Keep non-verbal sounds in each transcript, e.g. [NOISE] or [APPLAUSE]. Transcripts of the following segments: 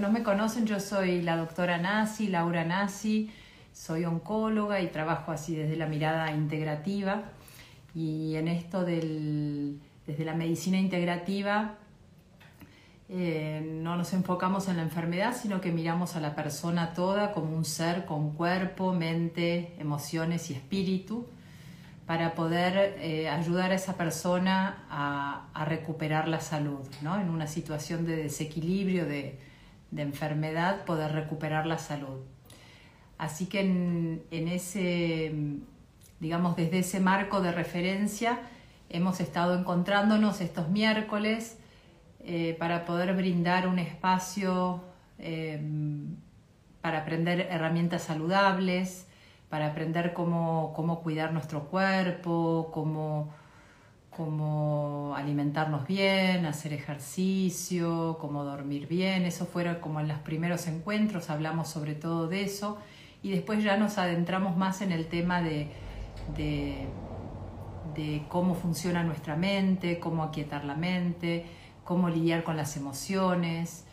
no me conocen, yo soy la doctora Nasi, Laura Nasi, soy oncóloga y trabajo así desde la mirada integrativa. Y en esto del, desde la medicina integrativa eh, no nos enfocamos en la enfermedad, sino que miramos a la persona toda como un ser con cuerpo, mente, emociones y espíritu para poder eh, ayudar a esa persona a, recuperar la salud, ¿no? En una situación de desequilibrio, de, enfermedad, poder recuperar la salud. Así que en, ese, digamos, desde ese marco de referencia, hemos estado encontrándonos estos miércoles eh, para poder brindar un espacio eh, para aprender herramientas saludables, para aprender cómo, cómo cuidar nuestro cuerpo, cómo, cómo, alimentarnos bien, hacer ejercicio, cómo dormir bien. Eso fueron como en los primeros encuentros, hablamos sobre todo de eso y después ya nos adentramos más en el tema de cómo funciona nuestra mente, cómo aquietar la mente, cómo lidiar con las emociones,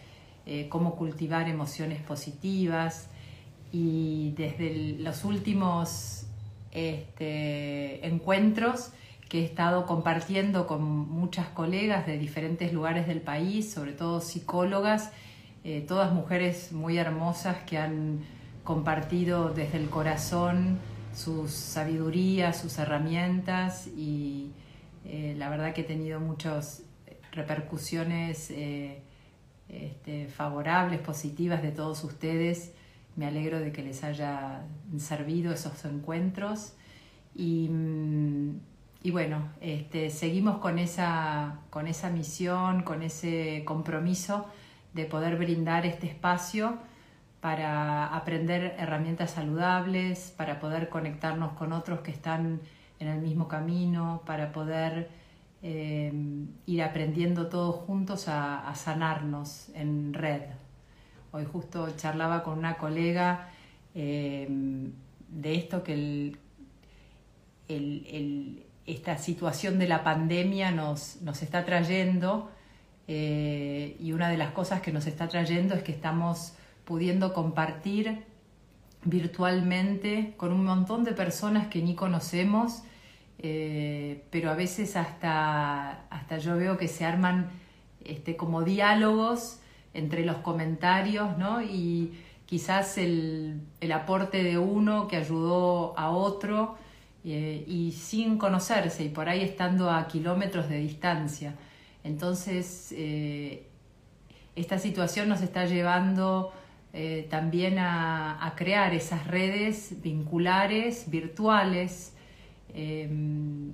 eh, cómo cultivar emociones positivas. Y desde los últimos este, encuentros que he estado compartiendo con muchas colegas de diferentes lugares del país, sobre todo psicólogas, eh, todas mujeres muy hermosas que han compartido desde el corazón sus sabidurías, sus herramientas y eh, la verdad que he tenido muchos repercusiones eh, este, favorables, positivas de todos ustedes. Me alegro de que les haya servido esos encuentros. Y, mm, bueno, este, seguimos con esa, con esa misión, con ese compromiso de poder brindar este espacio para aprender herramientas saludables, para poder conectarnos con otros que están en el mismo camino, para poder eh, ir aprendiendo todos juntos a, sanarnos en red. Hoy justo charlaba con una colega eh, de esto que esta situación de la pandemia nos, nos está trayendo eh, y una de las cosas que nos está trayendo es que estamos pudiendo compartir virtualmente con un montón de personas que ni conocemos eh, pero a veces hasta, hasta yo veo que se arman este, como diálogos entre los comentarios, ¿no? Y quizás el, el aporte de uno que ayudó a otro eh, y sin conocerse y por ahí estando a kilómetros de distancia. Entonces, eh, esta situación nos está llevando también a, crear esas redes vinculares, virtuales, Em,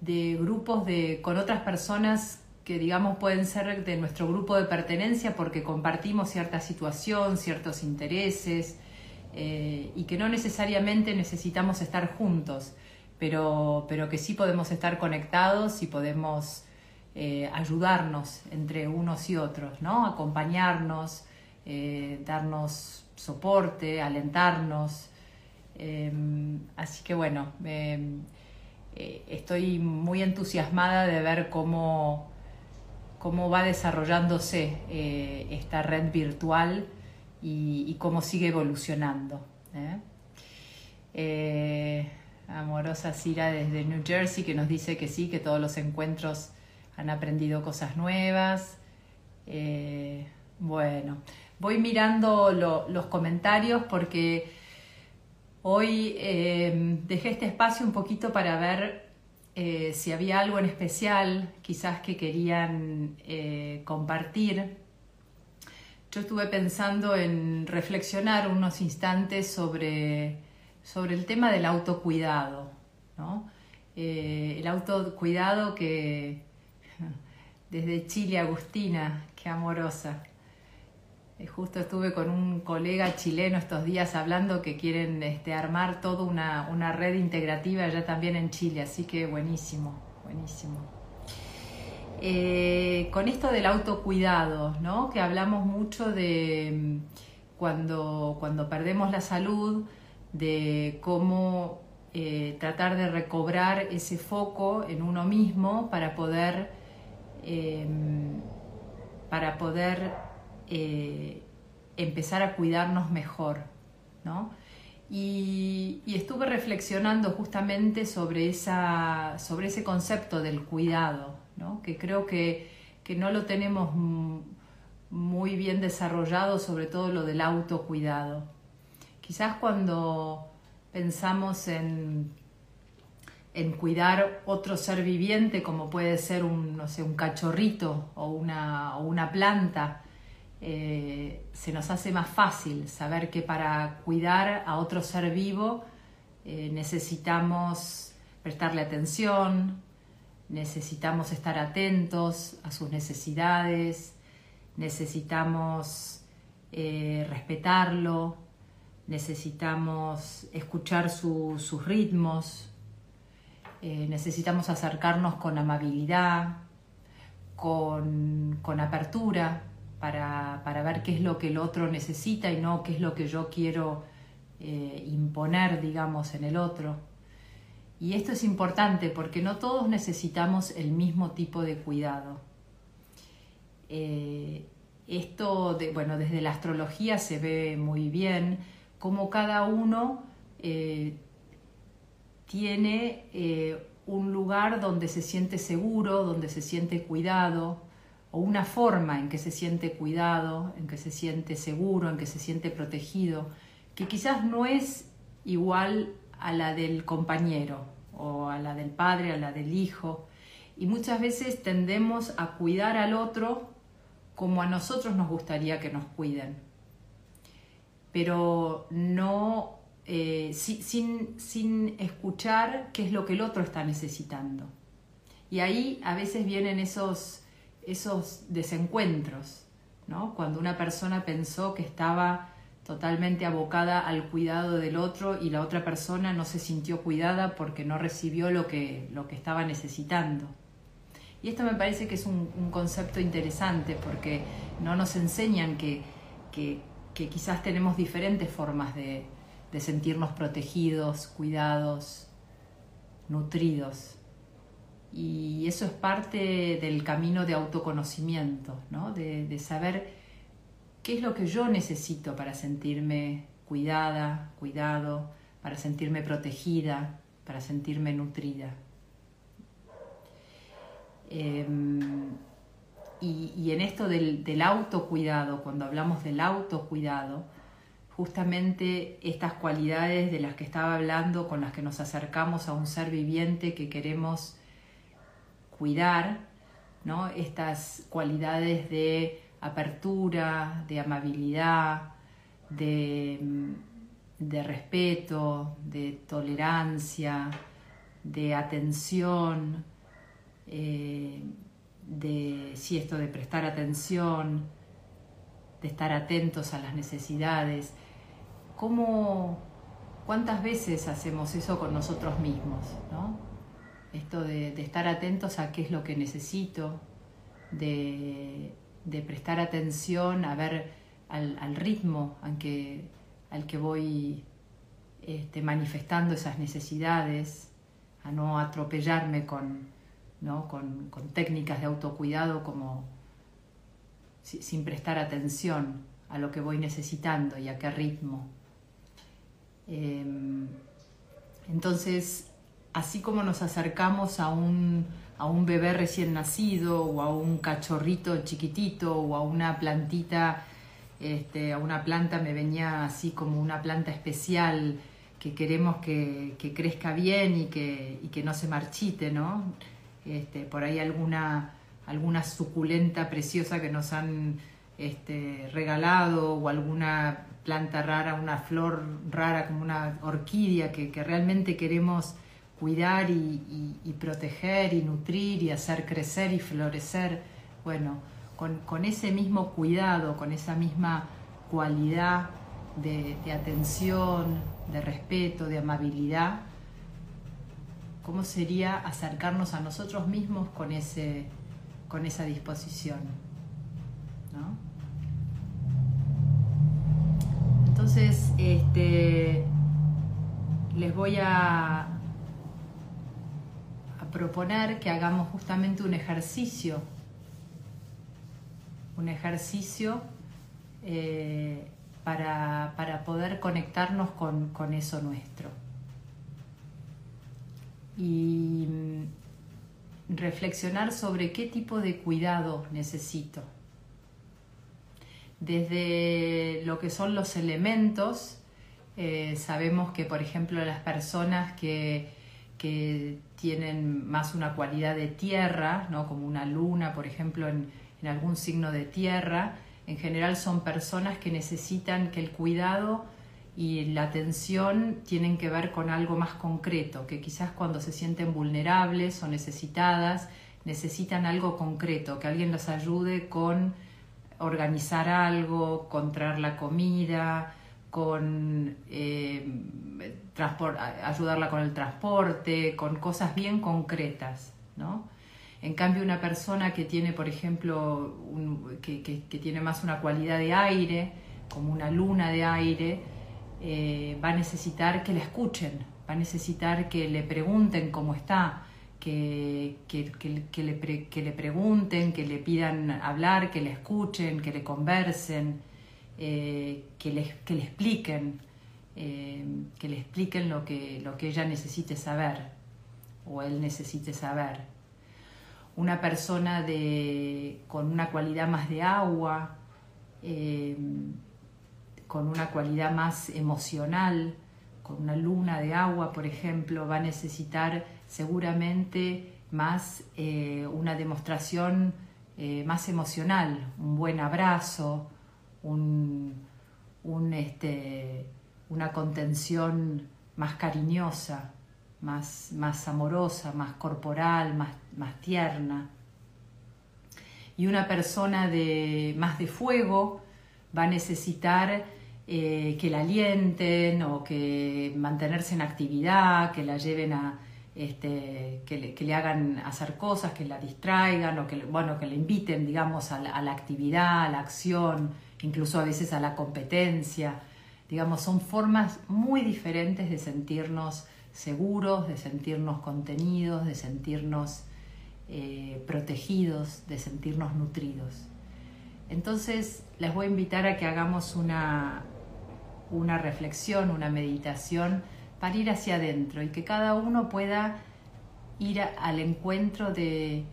de grupos de, con otras personas que digamos pueden ser de nuestro grupo de pertenencia porque compartimos cierta situación, ciertos intereses eh, y que no necesariamente necesitamos estar juntos, pero, pero que sí podemos estar conectados y podemos eh, ayudarnos entre unos y otros, ¿no? acompañarnos, eh, darnos soporte, alentarnos. Em, así que bueno, em, eh, estoy muy entusiasmada de ver cómo, cómo va desarrollándose esta red virtual y, cómo sigue evolucionando. ¿Eh? amorosa Cira desde New Jersey que nos dice que sí, que todos los encuentros han aprendido cosas nuevas. bueno, voy mirando los comentarios porque Hoy eh, dejé este espacio un poquito para ver eh, si había algo en especial, quizás que querían eh, compartir. Yo estuve pensando en reflexionar unos instantes sobre, sobre el tema del autocuidado, ¿no? el autocuidado que [LAUGHS] desde Chile, Agustina, qué amorosa, eh, justo estuve con un colega chileno estos días hablando que quieren este, armar toda una, red integrativa ya también en Chile, así que buenísimo, buenísimo. Eh, con esto del autocuidado, ¿no? que hablamos mucho de mm, cuando, cuando perdemos la salud, de cómo eh, tratar de recobrar ese foco en uno mismo para poder, para poder eh, empezar a cuidarnos mejor, Y, estuve reflexionando justamente sobre, esa, sobre ese concepto del cuidado, que creo que, que no lo tenemos muy bien desarrollado, sobre todo lo del autocuidado. Quizás cuando pensamos en, en cuidar otro ser viviente, como puede ser un, no sé, un cachorrito o una, una planta, eh, se nos hace más fácil saber que para cuidar a otro ser vivo eh, necesitamos prestarle atención, necesitamos estar atentos a sus necesidades, necesitamos eh, respetarlo, necesitamos escuchar sus ritmos, eh, necesitamos acercarnos con amabilidad, con, apertura, para, ver qué es lo que el otro necesita y no qué es lo que yo quiero eh, imponer, digamos, en el otro. Y esto es importante porque no todos necesitamos el mismo tipo de cuidado. Eh, esto, bueno, desde la astrología se ve muy bien cómo cada uno eh, tiene eh, un lugar donde se siente seguro, donde se siente cuidado, o una forma en que se siente cuidado, en que se siente seguro, en que se siente protegido, que quizás no es igual a la del compañero o a la del padre, a la del hijo. Y muchas veces tendemos a cuidar al otro como a nosotros nos gustaría que nos cuiden, pero no eh, sin, sin escuchar qué es lo que el otro está necesitando. Y ahí a veces vienen esos, esos desencuentros, ¿no? cuando una persona pensó que estaba totalmente abocada al cuidado del otro y la otra persona no se sintió cuidada porque no recibió lo que, lo que estaba necesitando. Y esto me parece que es un, concepto interesante porque no nos enseñan que, quizás tenemos diferentes formas de, sentirnos protegidos, cuidados, nutridos. Y eso es parte del camino de autoconocimiento, ¿no? de, de saber qué es lo que yo necesito para sentirme cuidada, cuidado, para sentirme protegida, para sentirme nutrida. Em, y, en esto del, autocuidado, cuando hablamos del autocuidado, justamente estas cualidades de las que estaba hablando, con las que nos acercamos a un ser viviente que queremos cuidar, ¿no? estas cualidades de apertura, de amabilidad, de, de respeto, de tolerancia, de atención, eh, de si esto de prestar atención, de estar atentos a las necesidades, ¿cómo, cuántas veces hacemos eso con nosotros mismos? Esto de, estar atentos a qué es lo que necesito, de, prestar atención a ver al, ritmo al que, al que voy este, manifestando esas necesidades, a no atropellarme con, con, técnicas de autocuidado como sin prestar atención a lo que voy necesitando y a qué ritmo. Em, entonces, así como nos acercamos a un, a un bebé recién nacido o a un cachorrito chiquitito o a una plantita, este, a una planta me venía así como una planta especial que queremos que, crezca bien y que, y que no se marchite, ¿no? Este, por ahí alguna, alguna suculenta preciosa que nos han este, regalado o alguna planta rara, una flor rara como una orquídea que, realmente queremos cuidar y, proteger y nutrir y hacer crecer y florecer. Bueno, con, ese mismo cuidado, con esa misma cualidad de atención, de respeto, de amabilidad, cómo sería acercarnos a nosotros mismos con, ese, con esa disposición. Entonces, este, les voy a, proponer que hagamos justamente un ejercicio, un ejercicio eh, para, poder conectarnos con, con eso nuestro. Y mm, reflexionar sobre qué tipo de cuidado necesito. Desde lo que son los elementos, eh, sabemos que, por ejemplo, las personas que, tienen más una cualidad de tierra, ¿no? como una luna, por ejemplo, en, algún signo de tierra, en general son personas que necesitan que el cuidado y la atención tienen que ver con algo más concreto, que quizás cuando se sienten vulnerables o necesitadas, necesitan algo concreto, que alguien los ayude con organizar algo, con traer la comida, con eh, ayudarla con el transporte, con cosas bien concretas, ¿no? En cambio, una persona que tiene, por ejemplo, que, tiene más una cualidad de aire, como una luna de aire, eh, va a necesitar que la escuchen, va a necesitar que le pregunten cómo está, que, le, que le pregunten, que le pidan hablar, que le escuchen, que le conversen. Eh, que, le, que, le, expliquen, eh, que le expliquen lo que, lo que ella necesite saber o él necesite saber. Una persona de, con una cualidad más de agua, con una cualidad más emocional, con una luna de agua, por ejemplo, va a necesitar seguramente más una demostración más emocional, un buen abrazo, un, este, una contención más cariñosa, más, más amorosa, más corporal, más, más tierna. Y una persona de, más de fuego va a necesitar eh, que la alienten o que mantenerse en actividad, que la lleven a, este, que, le, hagan hacer cosas, que la distraigan o que, bueno, que le inviten, digamos, a la actividad, a la acción, incluso a veces a la competencia. Digamos, son formas muy diferentes de sentirnos seguros, de sentirnos contenidos, de sentirnos eh, protegidos, de sentirnos nutridos. Entonces, les voy a invitar a que hagamos una, una reflexión, una meditación para ir hacia adentro y que cada uno pueda ir al encuentro de,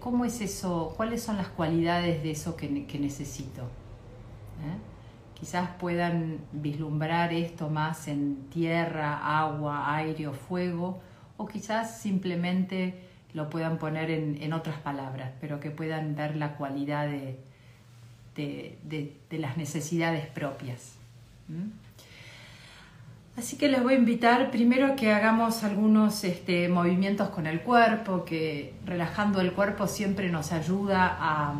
cómo es eso, cuáles son las cualidades de eso que necesito. ¿eh? Quizás puedan vislumbrar esto más en tierra, agua, aire o fuego, o quizás simplemente lo puedan poner en, otras palabras, pero que puedan ver la cualidad de, de, las necesidades propias. Así que les voy a invitar primero que hagamos algunos este, movimientos con el cuerpo, que relajando el cuerpo siempre nos ayuda a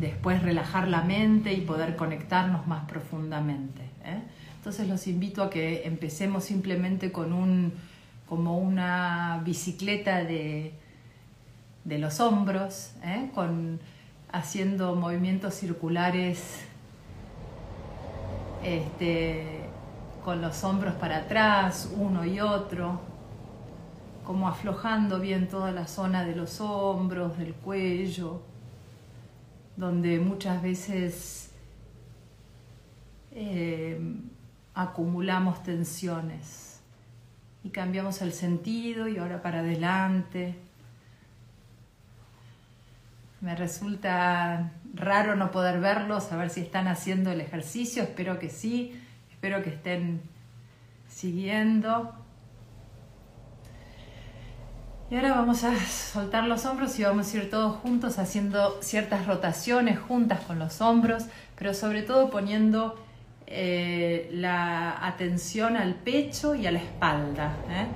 después relajar la mente y poder conectarnos más profundamente. ¿eh? Entonces los invito a que empecemos simplemente con un, como una bicicleta de, de los hombros, ¿eh? con, haciendo movimientos circulares este, con los hombros para atrás, uno y otro, como aflojando bien toda la zona de los hombros, del cuello donde muchas veces eh, acumulamos tensiones y cambiamos el sentido y ahora para adelante. Me resulta raro no poder verlos, a ver si están haciendo el ejercicio, espero que sí, espero que estén siguiendo. Y ahora vamos a soltar los hombros y vamos a ir todos juntos haciendo ciertas rotaciones juntas con los hombros, pero sobre todo poniendo eh, la atención al pecho y a la espalda. ¿eh?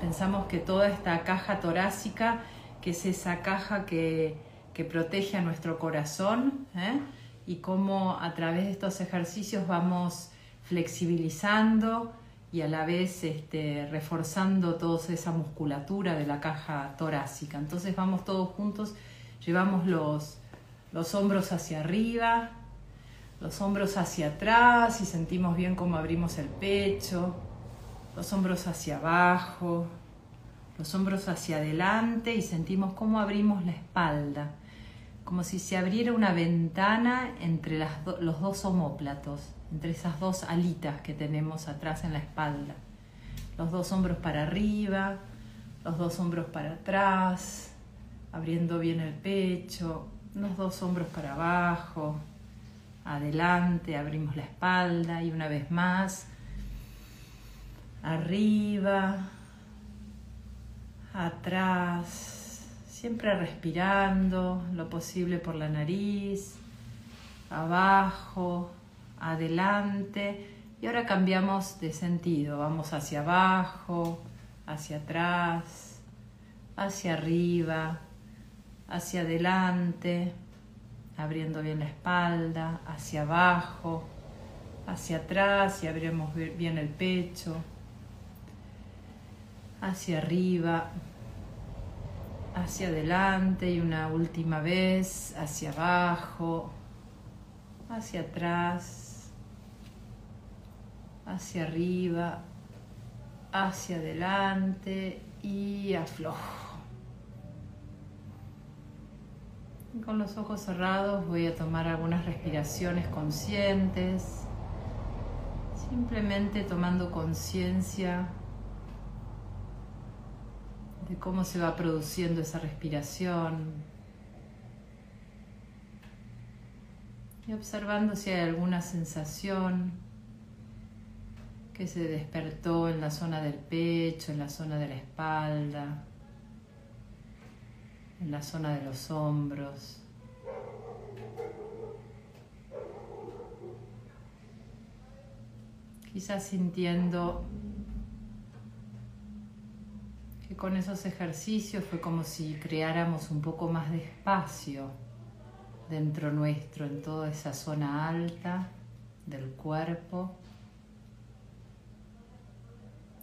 Pensamos que toda esta caja torácica, que es esa caja que, protege a nuestro corazón, ¿eh? y cómo a través de estos ejercicios vamos flexibilizando, y a la vez este, reforzando toda esa musculatura de la caja torácica. Entonces vamos todos juntos, llevamos los, los hombros hacia arriba, los hombros hacia atrás y sentimos bien cómo abrimos el pecho, los hombros hacia abajo, los hombros hacia adelante y sentimos cómo abrimos la espalda, como si se abriera una ventana entre los dos homóplatos, entre esas dos alitas que tenemos atrás en la espalda. Los dos hombros para arriba, los dos hombros para atrás, abriendo bien el pecho, los dos hombros para abajo, adelante, abrimos la espalda y una vez más, arriba, atrás, siempre respirando lo posible por la nariz, abajo, adelante. Y ahora cambiamos de sentido, vamos hacia abajo, hacia atrás, hacia arriba, hacia adelante, abriendo bien la espalda, hacia abajo, hacia atrás y abrimos bien el pecho, hacia arriba, hacia adelante y una última vez hacia abajo, hacia atrás, hacia arriba, hacia adelante y aflojo. Con los ojos cerrados voy a tomar algunas respiraciones conscientes, simplemente tomando conciencia de cómo se va produciendo esa respiración y observando si hay alguna sensación que se despertó en la zona del pecho, en la zona de la espalda en la zona de los hombros. Quizás sintiendo que con esos ejercicios fue como si creáramos un poco más de espacio dentro nuestro, en toda esa zona alta del cuerpo,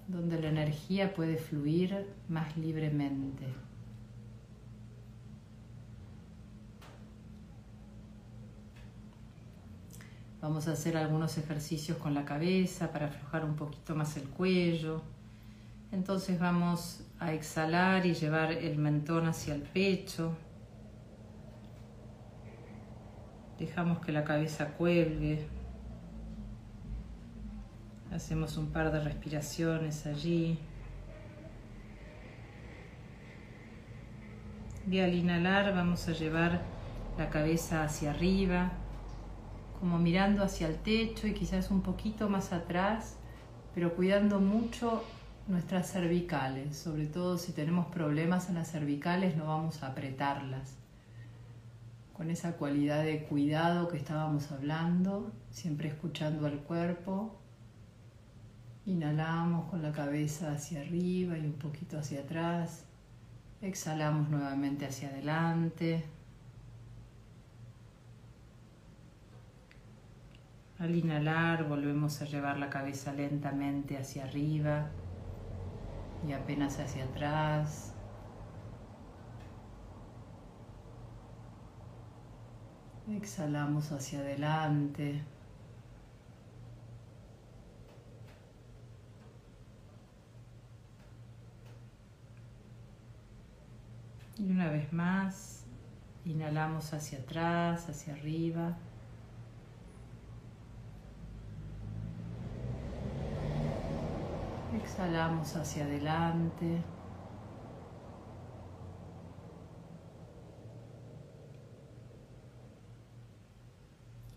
donde la energía puede fluir más libremente. Vamos a hacer algunos ejercicios con la cabeza para aflojar un poquito más el cuello. Entonces vamos a exhalar y llevar el mentón hacia el pecho. Dejamos que la cabeza cuelgue. Hacemos un par de respiraciones allí. Y al inhalar vamos a llevar la cabeza hacia arriba como mirando hacia el techo y quizás un poquito más atrás, pero cuidando mucho nuestras cervicales, sobre todo si tenemos problemas en las cervicales no vamos a apretarlas. Con esa cualidad de cuidado que estábamos hablando, siempre escuchando al cuerpo. Inhalamos con la cabeza hacia arriba y un poquito hacia atrás. Exhalamos nuevamente hacia adelante. Al inhalar volvemos a llevar la cabeza lentamente hacia arriba y apenas hacia atrás. Exhalamos hacia adelante. Y una vez más, inhalamos hacia atrás, hacia arriba. Exhalamos hacia adelante.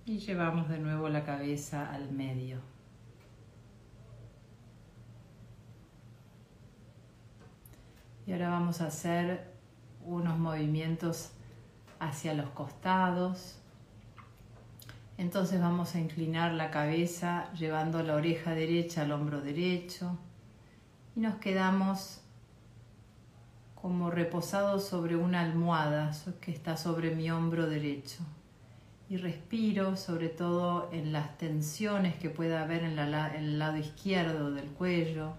Y llevamos de nuevo la cabeza al medio. Y ahora vamos a hacer unos movimientos hacia los costados. Entonces vamos a inclinar la cabeza llevando la oreja derecha al hombro derecho y nos quedamos como reposados sobre una almohada que está sobre mi hombro derecho. Y respiro sobre todo en las tensiones que pueda haber en, el lado izquierdo del cuello.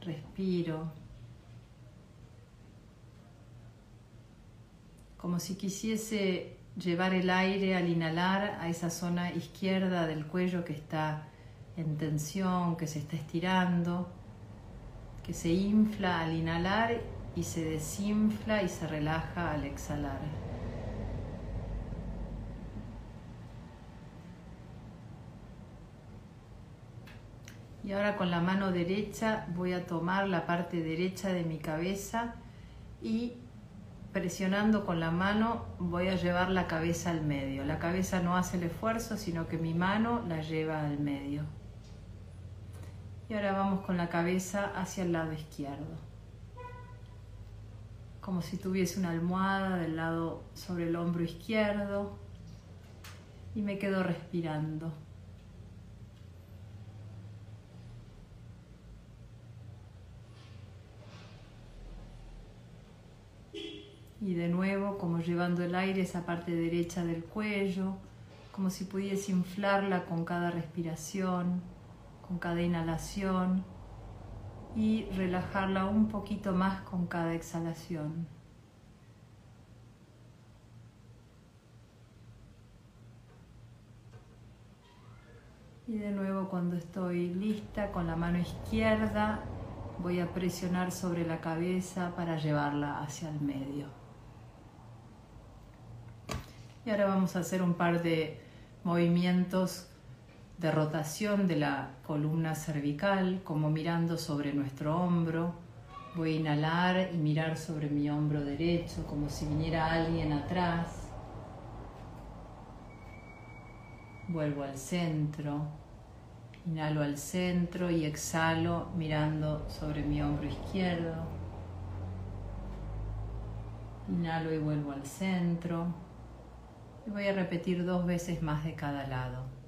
Respiro. Como si quisiese llevar el aire al inhalar a esa zona izquierda del cuello que está en tensión, que se está estirando, que se infla al inhalar y se desinfla y se relaja al exhalar. Y ahora con la mano derecha voy a tomar la parte derecha de mi cabeza y presionando con la mano voy a llevar la cabeza al medio. La cabeza no hace el esfuerzo, sino que mi mano la lleva al medio. Y ahora vamos con la cabeza hacia el lado izquierdo. Como si tuviese una almohada del lado sobre el hombro izquierdo. Y me quedo respirando. Y de nuevo, como llevando el aire esa parte derecha del cuello, como si pudiese inflarla con cada respiración, con cada inhalación y relajarla un poquito más con cada exhalación. Y de nuevo cuando estoy lista con la mano izquierda voy a presionar sobre la cabeza para llevarla hacia el medio. Y ahora vamos a hacer un par de movimientos de rotación de la columna cervical, como mirando sobre nuestro hombro. Voy a inhalar y mirar sobre mi hombro derecho, como si viniera alguien atrás. Vuelvo al centro. Inhalo al centro y exhalo mirando sobre mi hombro izquierdo. Inhalo y vuelvo al centro. Y voy a repetir dos veces más de cada lado.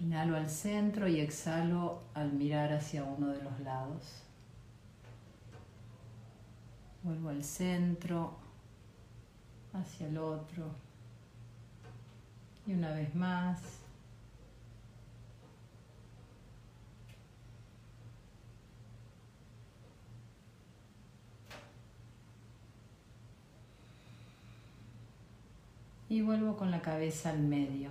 Inhalo al centro y exhalo al mirar hacia uno de los lados. Vuelvo al centro, hacia el otro. Y una vez más. y vuelvo con la cabeza al medio.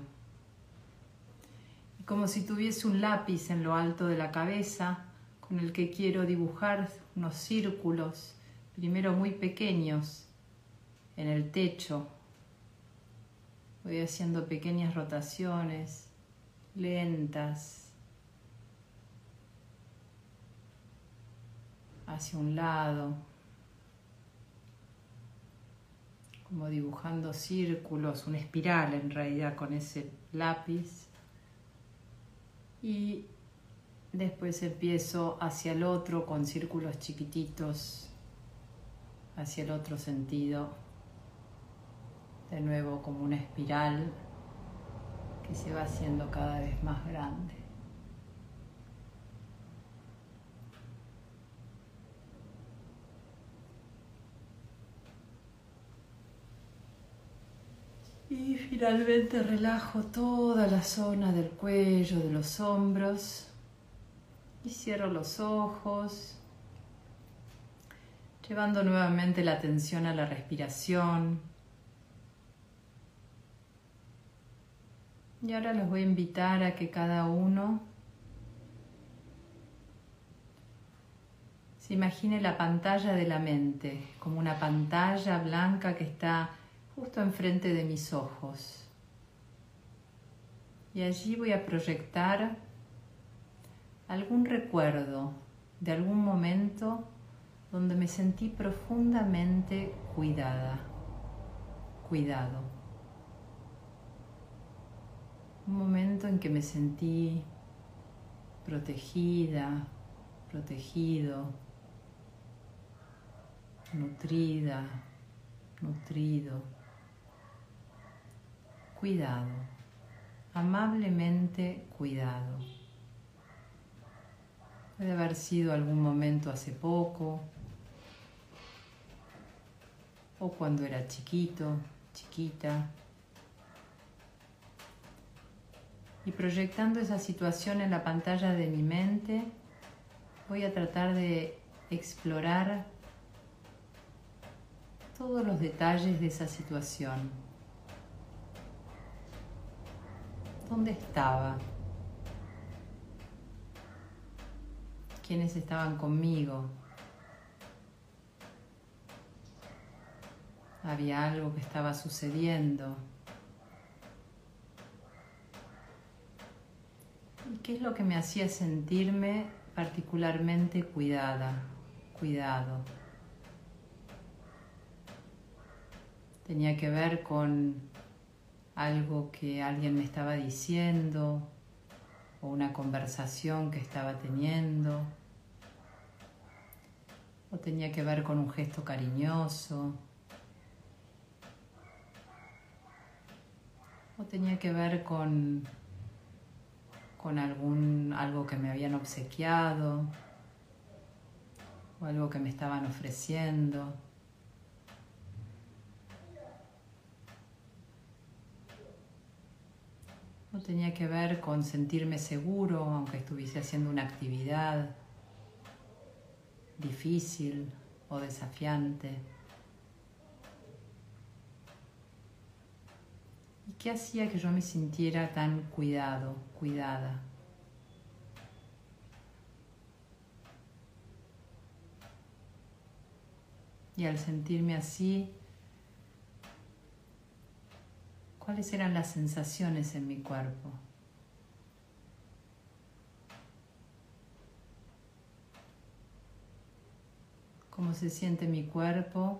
Como si tuviese un lápiz en lo alto de la cabeza con el que quiero dibujar unos círculos, primero muy pequeños, en el techo. Voy haciendo pequeñas rotaciones lentas hacia un lado, como dibujando círculos, una espiral en realidad con ese lápiz. Y después empiezo hacia el otro con círculos chiquititos, hacia el otro sentido. De nuevo como una espiral que se va haciendo cada vez más grande. Y finalmente relajo toda la zona del cuello, de los hombros. Y cierro los ojos, llevando nuevamente la atención a la respiración. Y ahora los voy a invitar a que cada uno se imagine la pantalla de la mente, como una pantalla blanca que está justo enfrente de mis ojos. Y allí voy a proyectar algún recuerdo de algún momento donde me sentí profundamente cuidada, cuidado. Un momento en que me sentí protegida, protegido, nutrida, nutrido cuidado, amablemente cuidado. Puede haber sido algún momento hace poco o cuando era chiquito, chiquita. Y proyectando esa situación en la pantalla de mi mente, voy a tratar de explorar todos los detalles de esa situación. ¿Dónde estaba? ¿Quiénes estaban conmigo? había algo que estaba sucediendo. ¿Y qué es lo que me hacía sentirme particularmente cuidada, cuidado? Tenía que ver con algo que alguien me estaba diciendo o una conversación que estaba teniendo o tenía que ver con un gesto cariñoso o tenía que ver con, con algún, algo que me habían obsequiado o algo que me estaban ofreciendo. O tenía que ver con sentirme seguro aunque estuviese haciendo una actividad difícil o desafiante. ¿Qué hacía que yo me sintiera tan cuidado, cuidada? Y al sentirme así, ¿cuáles eran las sensaciones en mi cuerpo? ¿Cómo se siente mi cuerpo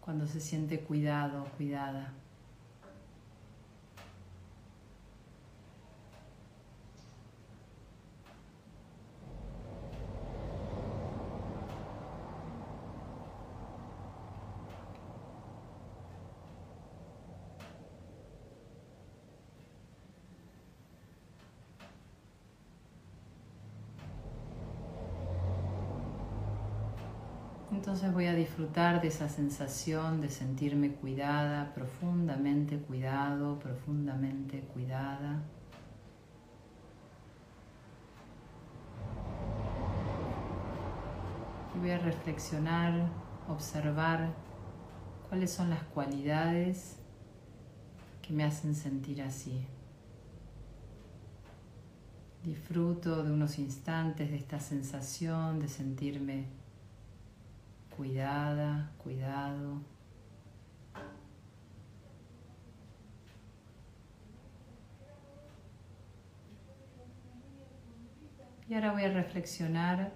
cuando se siente cuidado, cuidada? Entonces voy a disfrutar de esa sensación de sentirme cuidada, profundamente cuidado, profundamente cuidada. Y voy a reflexionar, observar cuáles son las cualidades que me hacen sentir así. Disfruto de unos instantes de esta sensación de sentirme cuidada, cuidado. Y ahora voy a reflexionar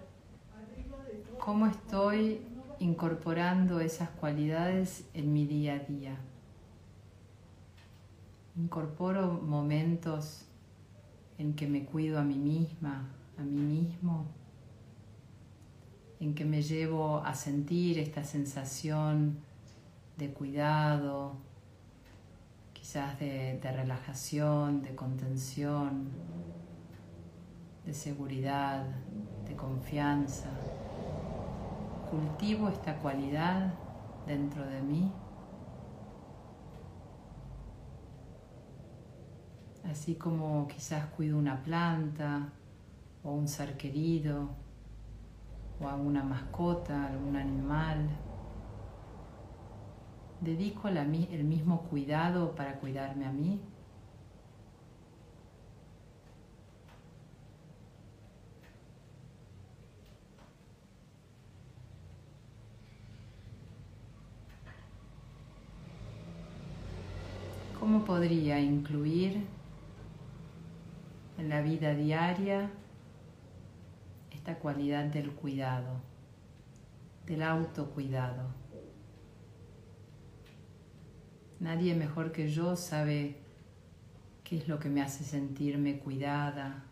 cómo estoy incorporando esas cualidades en mi día a día. Incorporo momentos en que me cuido a mí misma, a mí mismo en que me llevo a sentir esta sensación de cuidado, quizás de, relajación, de contención, de seguridad, de confianza. Cultivo esta cualidad dentro de mí. Así como quizás cuido una planta o un ser querido o a una mascota, algún animal. ¿Dedico el mismo cuidado para cuidarme a mí? ¿Cómo podría incluir en la vida diaria esta cualidad del cuidado, del autocuidado. Nadie mejor que yo sabe qué es lo que me hace sentirme cuidada,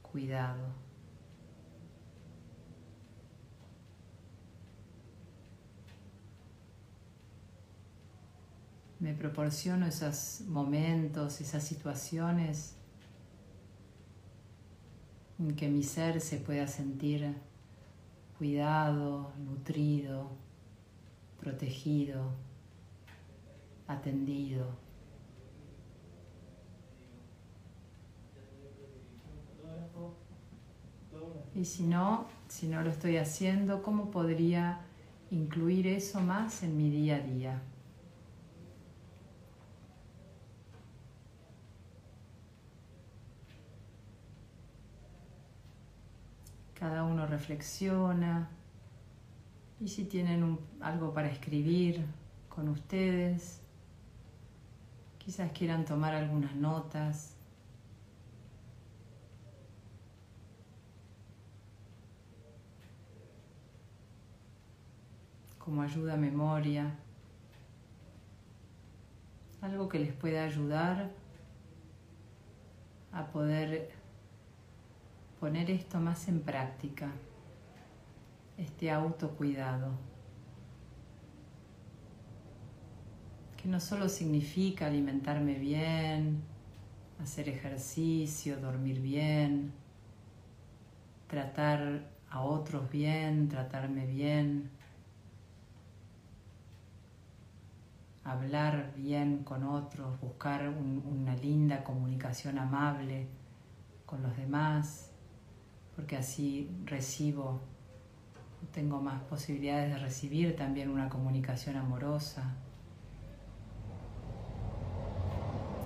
cuidado. Me proporciono esos momentos, esas situaciones en que mi ser se pueda sentir cuidado, nutrido, protegido, atendido. Y si no, si no lo estoy haciendo, ¿cómo podría incluir eso más en mi día a día? Cada uno reflexiona y si tienen algo para escribir, con ustedes. Quizás quieran tomar algunas notas. como ayuda a memoria, algo que les pueda ayudar a poder poner esto más en práctica, este autocuidado, que no solo significa alimentarme bien, hacer ejercicio, dormir bien, tratar a otros bien, tratarme bien, hablar bien con otros, buscar una linda comunicación amable con los demás, porque así recibo, tengo más posibilidades de recibir también una comunicación amorosa,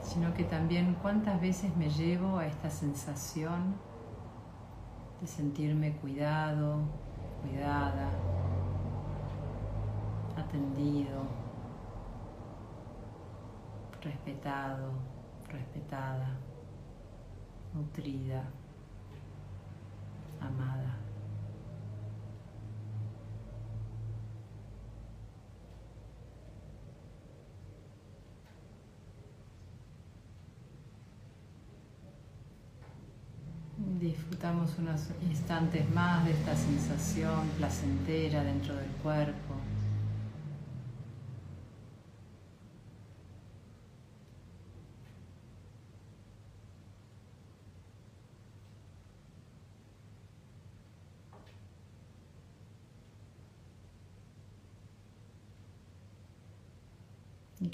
sino que también cuántas veces me llevo a esta sensación de sentirme cuidado, cuidada, atendido respetado, respetada, nutrida, amada. Disfrutamos unos instantes más de esta sensación placentera dentro del cuerpo.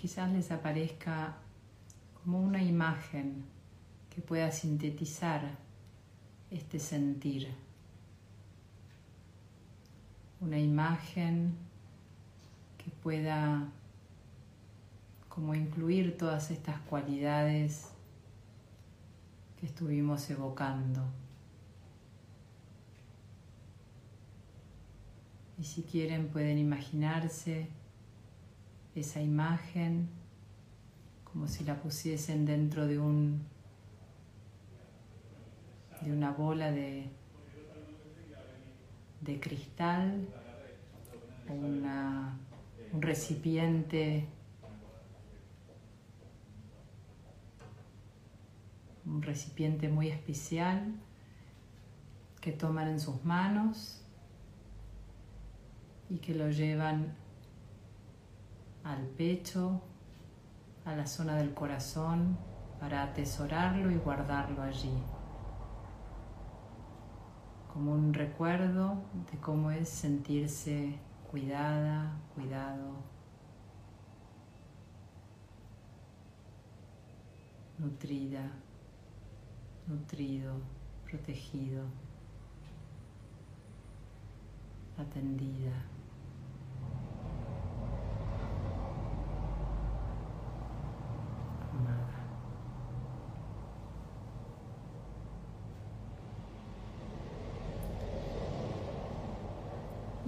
Quizás les aparezca como una imagen que pueda sintetizar este sentir. Una imagen que pueda como incluir todas estas cualidades que estuvimos evocando. Y si quieren pueden imaginarse esa imagen como si la pusiesen dentro de un de una bola de, de cristal o un recipiente. Un recipiente muy especial que toman en sus manos y que lo llevan al pecho, a la zona del corazón, para atesorarlo y guardarlo allí, como un recuerdo de cómo es sentirse cuidada, cuidado, nutrida, nutrido, protegido, atendida.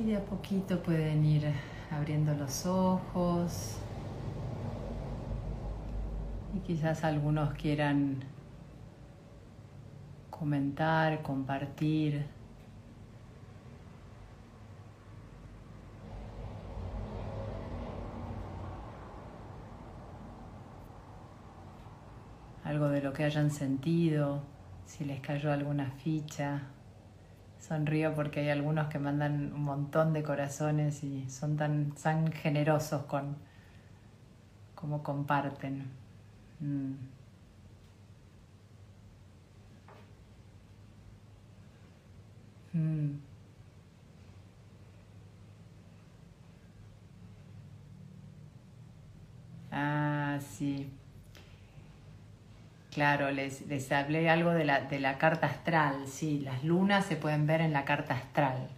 Y de a poquito pueden ir abriendo los ojos. Y quizás algunos quieran comentar, compartir. algo de lo que hayan sentido, si les cayó alguna ficha. Sonrío porque hay algunos que mandan un montón de corazones y son tan, tan generosos con cómo comparten. Mm. Mm. Ah, sí. Claro, les, hablé algo de la, de la carta astral, sí, las lunas se pueden ver en la carta astral.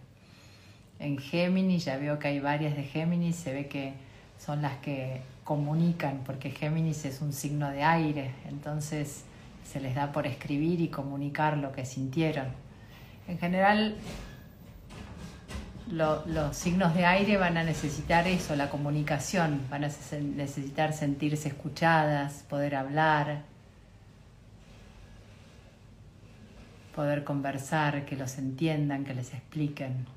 En Géminis, ya veo que hay varias de Géminis, se ve que son las que comunican, porque Géminis es un signo de aire, entonces se les da por escribir y comunicar lo que sintieron. En general, los signos de aire van a necesitar eso, la comunicación, van a necesitar sentirse escuchadas, poder hablar, poder conversar, que los entiendan, que les expliquen.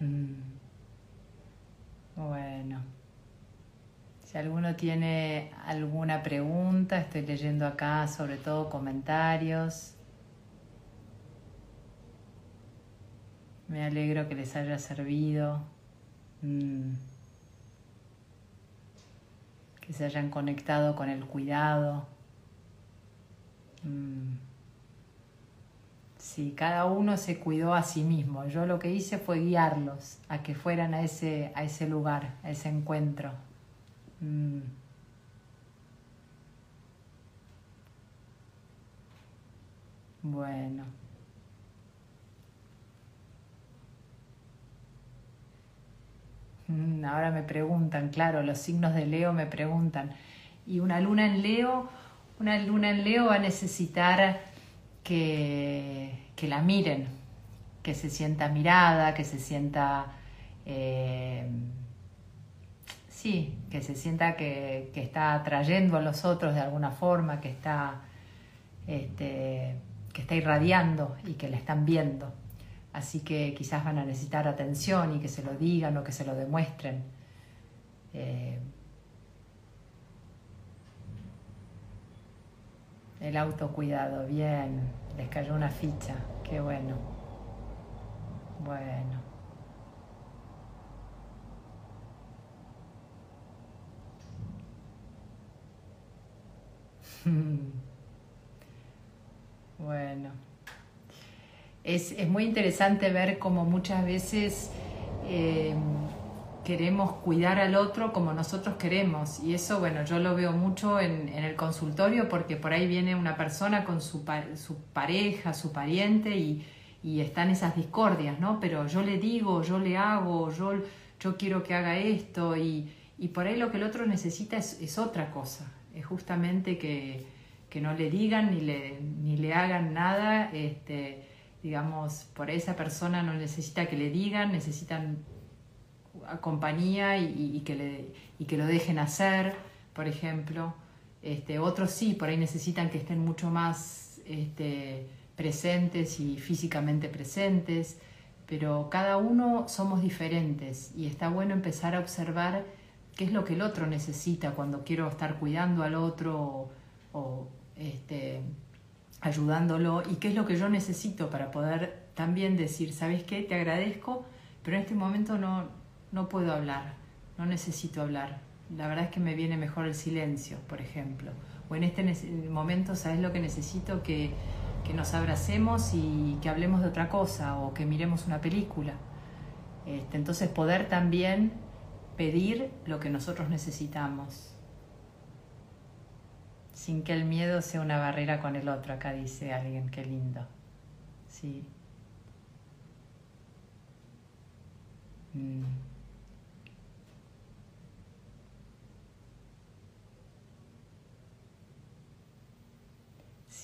Mm. Bueno, si alguno tiene alguna pregunta, estoy leyendo acá sobre todo comentarios. Me alegro que les haya servido. Mm. Que se hayan conectado con el cuidado. Mm. Sí, cada uno se cuidó a sí mismo. Yo lo que hice fue guiarlos a que fueran a ese, a ese lugar, a ese encuentro. Mm. Bueno. Mm, ahora me preguntan, claro, los signos de Leo me preguntan. Y una luna en Leo, una luna en Leo va a necesitar que, que la miren, que se sienta mirada, que se sienta, eh, sí, que se sienta que, que, está atrayendo a los otros de alguna forma, que está, este, que está irradiando y que la están viendo. Así que quizás van a necesitar atención y que se lo digan o que se lo demuestren. Eh, el autocuidado, bien, les cayó una ficha, qué bueno. Bueno. [LAUGHS] bueno es, muy interesante ver cómo muchas veces eh, queremos cuidar al otro como nosotros queremos. Y eso, bueno, yo lo veo mucho en, el consultorio porque por ahí viene una persona con su, su pareja, su pariente y, están esas discordias, ¿no? Pero yo le digo, yo le hago, yo, yo quiero que haga esto y, por ahí lo que el otro necesita es, otra cosa. Es justamente que, que, no le digan ni le, ni le hagan nada. Este, digamos, por esa persona no necesita que le digan, necesitan compañía y, que, le, y que lo dejen hacer, por ejemplo. Este, otros sí, por ahí necesitan que estén mucho más este, presentes y físicamente presentes, pero cada uno somos diferentes y está bueno empezar a observar qué es lo que el otro necesita cuando quiero estar cuidando al otro o, o este, ayudándolo y qué es lo que yo necesito para poder también decir, ¿sabes qué? Te agradezco, pero en este momento no, no puedo hablar, no necesito hablar. La verdad es que me viene mejor el silencio, por ejemplo. O en este momento, ¿sabes lo que necesito? Que, que nos abracemos y que hablemos de otra cosa o que miremos una película. Este, entonces poder también pedir lo que nosotros necesitamos sin que el miedo sea una barrera con el otro, acá dice alguien, qué lindo. Sí. Mm.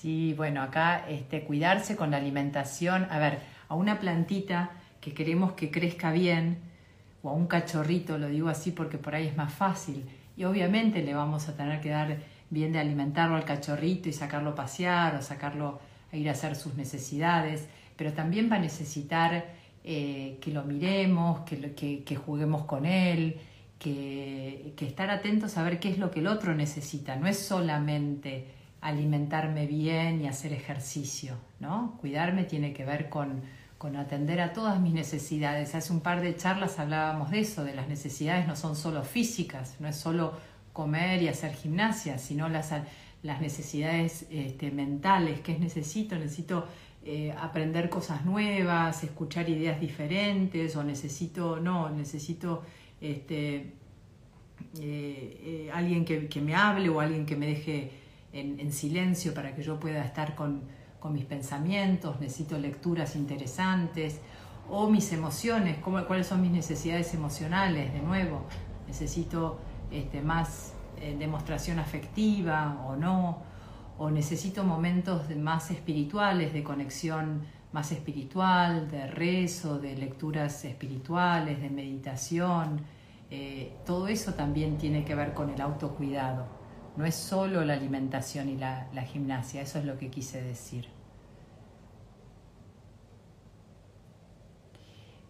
Sí, bueno, acá este, cuidarse con la alimentación. A ver, a una plantita que queremos que crezca bien, o a un cachorrito, lo digo así porque por ahí es más fácil, y obviamente le vamos a tener que dar bien de alimentarlo al cachorrito y sacarlo a pasear o sacarlo a ir a hacer sus necesidades, pero también va a necesitar eh, que lo miremos, que, que, juguemos con él, que, que, estar atentos a ver qué es lo que el otro necesita. No es solamente alimentarme bien y hacer ejercicio, ¿no? Cuidarme tiene que ver con, con atender a todas mis necesidades. Hace un par de charlas hablábamos de eso, de las necesidades no son solo físicas, no es solo comer y hacer gimnasia, sino las, las necesidades este, mentales, que es necesito, necesito eh, aprender cosas nuevas, escuchar ideas diferentes, o necesito, no, necesito este, eh, eh, alguien que, me hable o alguien que me deje en, silencio para que yo pueda estar con, con, mis pensamientos, necesito lecturas interesantes, o mis emociones, cuáles son mis necesidades emocionales, de nuevo, necesito este, más eh, demostración afectiva o no, o necesito momentos más espirituales de conexión más espiritual, de rezo, de lecturas espirituales, de meditación. Eh, todo eso también tiene que ver con el autocuidado. No es solo la alimentación y la, gimnasia, eso es lo que quise decir.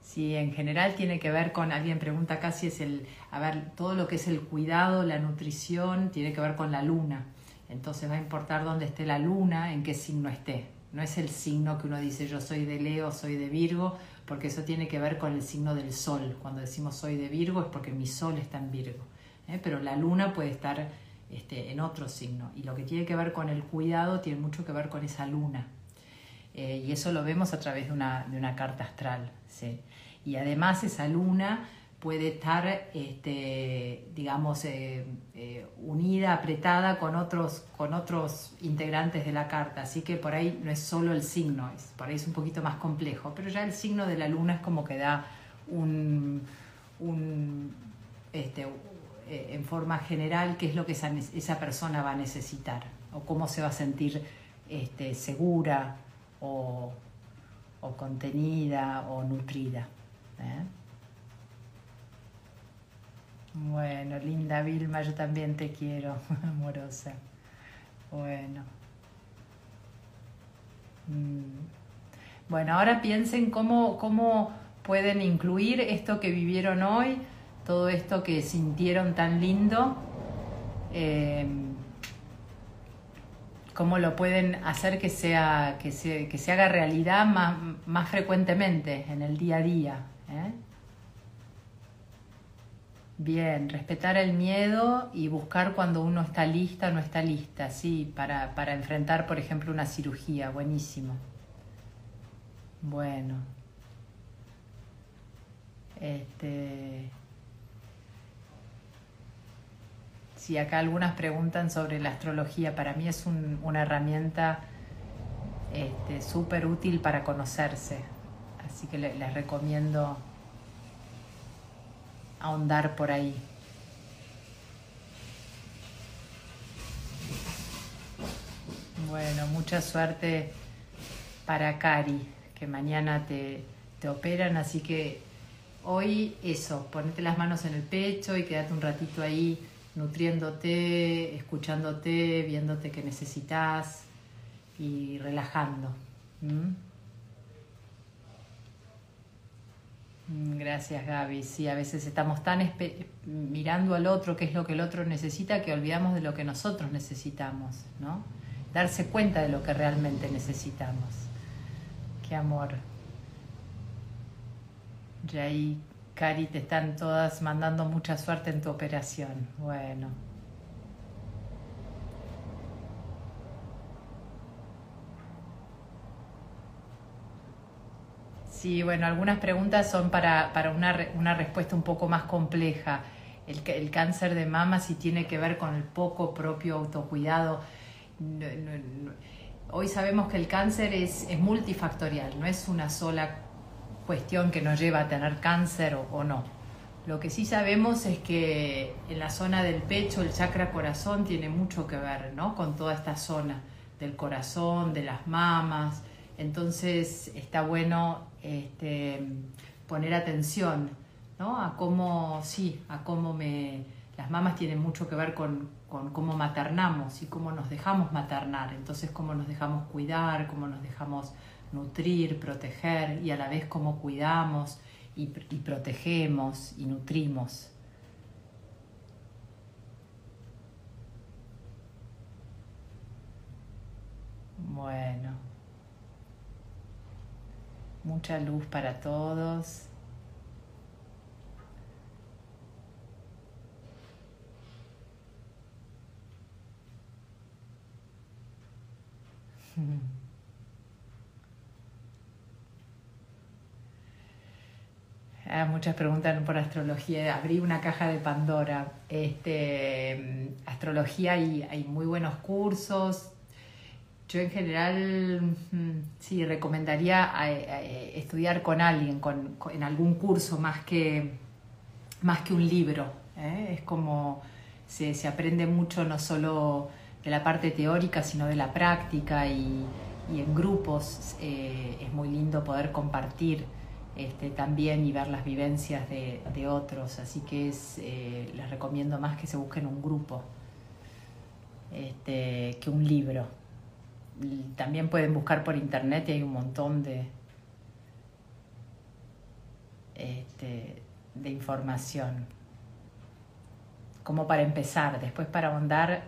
Sí, en general tiene que ver con, alguien pregunta casi es el, a ver, todo lo que es el cuidado, la nutrición, tiene que ver con la luna. Entonces va a importar dónde esté la luna, en qué signo esté. No es el signo que uno dice yo soy de Leo, soy de Virgo, porque eso tiene que ver con el signo del Sol. Cuando decimos soy de Virgo es porque mi Sol está en Virgo. ¿eh? Pero la luna puede estar este, en otro signo. Y lo que tiene que ver con el cuidado tiene mucho que ver con esa luna. Eh, y eso lo vemos a través de una, de una carta astral. ¿sí? Y además esa luna puede estar, este, digamos, eh, eh, unida, apretada con otros, con otros integrantes de la carta. Así que por ahí no es solo el signo, es, por ahí es un poquito más complejo. Pero ya el signo de la luna es como que da un, este, eh, en forma general qué es lo que esa, esa, persona va a necesitar o cómo se va a sentir este, segura o, o contenida o nutrida. Bueno, linda Vilma, yo también te quiero, [LAUGHS] amorosa. Bueno. Mm. Bueno, ahora piensen cómo, cómo pueden incluir esto que vivieron hoy, todo esto que sintieron tan lindo, eh, cómo lo pueden hacer que, sea, que, se, que se haga realidad más, más frecuentemente en el día a día. ¿eh? Bien, respetar el miedo y buscar cuando uno está lista o no está lista, sí, para, para enfrentar, por ejemplo, una cirugía. Buenísimo. Bueno. Este. Sí, acá algunas preguntan sobre la astrología. Para mí es una herramienta este, súper útil para conocerse. Así que les recomiendo ahondar por ahí. Bueno, mucha suerte para Cari, que mañana te, te operan, así que hoy eso, ponete las manos en el pecho y quédate un ratito ahí nutriéndote, escuchándote, viéndote que necesitas y relajando. Mm, gracias Gaby. Sí, a veces estamos tan mirando al otro, qué es lo que el otro necesita, que olvidamos de lo que nosotros necesitamos, ¿no? Darse cuenta de lo que realmente necesitamos. Qué amor. Y ahí, Cari, te están todas mandando mucha suerte en tu operación. Bueno. Sí, bueno, algunas preguntas son para, para una, una, respuesta un poco más compleja. El, el, cáncer de mama si tiene que ver con el poco propio autocuidado. hoy sabemos que el cáncer es, es, multifactorial, no es una sola cuestión que nos lleva a tener cáncer o, no. Lo que sí sabemos es que en la zona del pecho el chakra corazón tiene mucho que ver ¿no? con toda esta zona del corazón, de las mamas. Entonces está bueno este, poner atención ¿no? a cómo, sí, a cómo me... Las mamas tienen mucho que ver con, con cómo maternamos y cómo nos dejamos maternar, entonces cómo nos dejamos cuidar, cómo nos dejamos nutrir, proteger y a la vez cómo cuidamos y, y protegemos y nutrimos. Bueno mucha luz para todos. [LAUGHS] Ah, muchas preguntan por astrología. Abrí una caja de Pandora. Este, astrología hay, hay muy buenos cursos. Yo en general mm, sí recomendaría estudiar con alguien, con, en algún curso más que, más que un libro. ¿eh? Es como se, se, aprende mucho no solo de la parte teórica, sino de la práctica y, y en grupos eh, es muy lindo poder compartir este, también y ver las vivencias de, otros. Así que es, eh, les recomiendo más que se busquen un grupo este, que un libro. También pueden buscar por internet y hay un montón de, este, de información. Como para empezar, después para ahondar,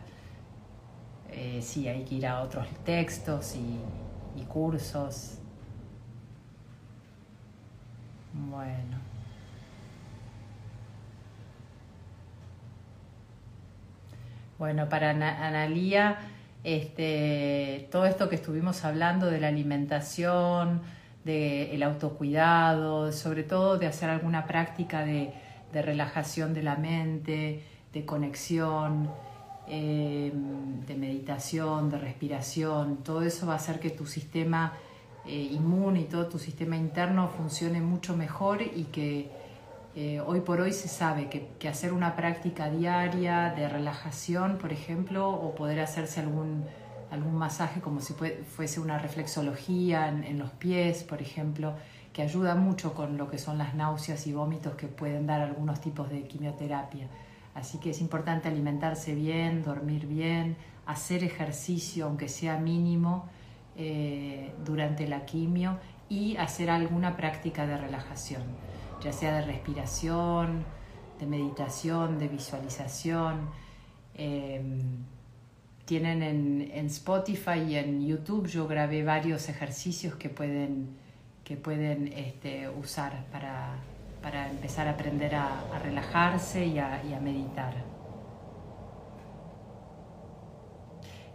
eh, sí, hay que ir a otros textos y cursos. Bueno. Bueno, para Analía, este, todo esto que estuvimos hablando de la alimentación, del autocuidado, sobre todo de hacer alguna práctica de, relajación de la mente, de conexión, em, de meditación, de respiración, todo eso va a hacer que tu sistema eh, inmune y todo tu sistema interno funcione mucho mejor y que eh, hoy por hoy se sabe que, hacer una práctica diaria de relajación, por ejemplo, o poder hacerse algún, algún masaje como si fuese una reflexología en, los pies, por ejemplo, que ayuda mucho con lo que son las náuseas y vómitos que pueden dar algunos tipos de quimioterapia. Así que es importante alimentarse bien, dormir bien, hacer ejercicio, aunque sea mínimo, eh, durante la quimio y hacer alguna práctica de relajación, ya sea de respiración, de meditación, de visualización. Em, tienen en, Spotify y en YouTube, yo grabé varios ejercicios que pueden, que pueden este, usar para, empezar a aprender a, relajarse y a meditar.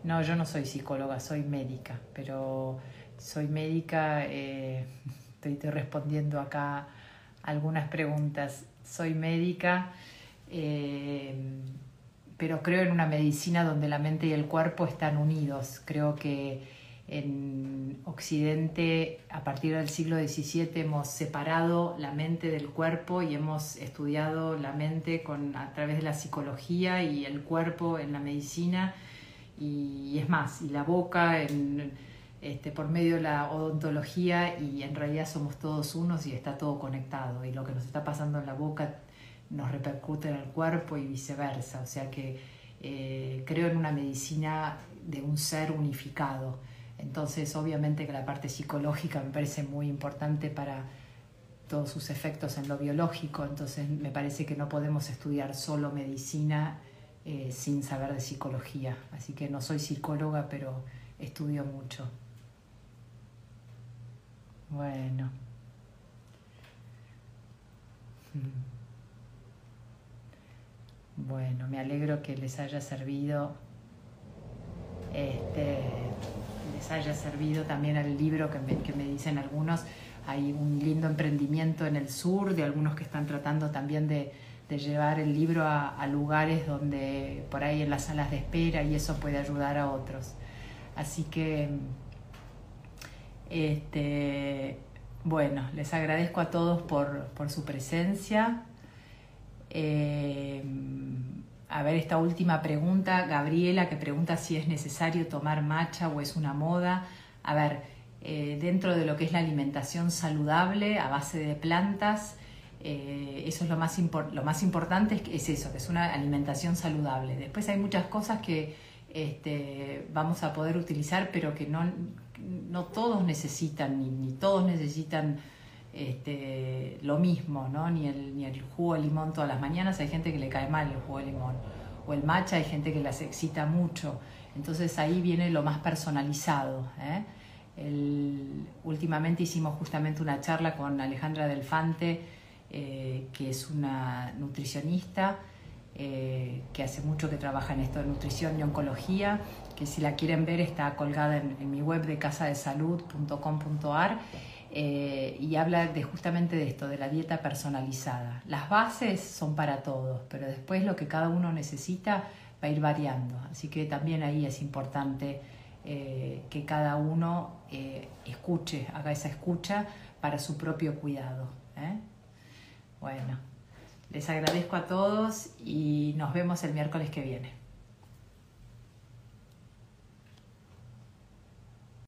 No, yo no soy psicóloga, soy médica, pero soy médica, eh, [LAUGHS] estoy, respondiendo acá algunas preguntas. Soy médica, eh, pero creo en una medicina donde la mente y el cuerpo están unidos. Creo que en Occidente, a partir del siglo XVII, hemos separado la mente del cuerpo y hemos estudiado la mente con, a través de la psicología y el cuerpo en la medicina y es más, y la boca este, por medio de la odontología y en realidad somos todos unos y está todo conectado y lo que nos está pasando en la boca nos repercute en el cuerpo y viceversa, o sea que eh, creo en una medicina de un ser unificado. Entonces, obviamente que la parte psicológica me parece muy importante para todos sus efectos en lo biológico, entonces me parece que no podemos estudiar solo medicina eh, sin saber de psicología. Así que no soy psicóloga, pero estudio mucho. Bueno. Mm. Bueno, me alegro que les haya servido. Este, les haya servido también el libro que me, que me dicen algunos. Hay un lindo emprendimiento en el sur de algunos que están tratando también de, de llevar el libro a, lugares donde por ahí en las salas de espera y eso puede ayudar a otros. Así que, este, bueno, les agradezco a todos por, su presencia. Eh, a ver, esta última pregunta, Gabriela, que pregunta si es necesario tomar matcha o es una moda. A ver, eh, dentro de lo que es la alimentación saludable a base de plantas, eh, eso es lo más, lo más importante, es, es, eso, que es una alimentación saludable. Después hay muchas cosas que este, vamos a poder utilizar, pero que no, no todos necesitan, ni, todos necesitan este, lo mismo, ¿no? Ni el, ni el jugo de limón todas las mañanas, hay gente que le cae mal el jugo de limón. O el matcha, hay gente que las excita mucho. Entonces ahí viene lo más personalizado. ¿eh? últimamente hicimos justamente una charla con Alejandra Delfante, eh, que es una nutricionista eh, que hace mucho que trabaja en esto de nutrición y oncología, que si la quieren ver está colgada en, mi web de casadesalud.com.ar eh, y habla de justamente de esto, de la dieta personalizada. Las bases son para todos, pero después lo que cada uno necesita va a ir variando, así que también ahí es importante que cada uno escuche, haga esa escucha para su propio cuidado. Bueno, les agradezco a todos y nos vemos el miércoles que viene.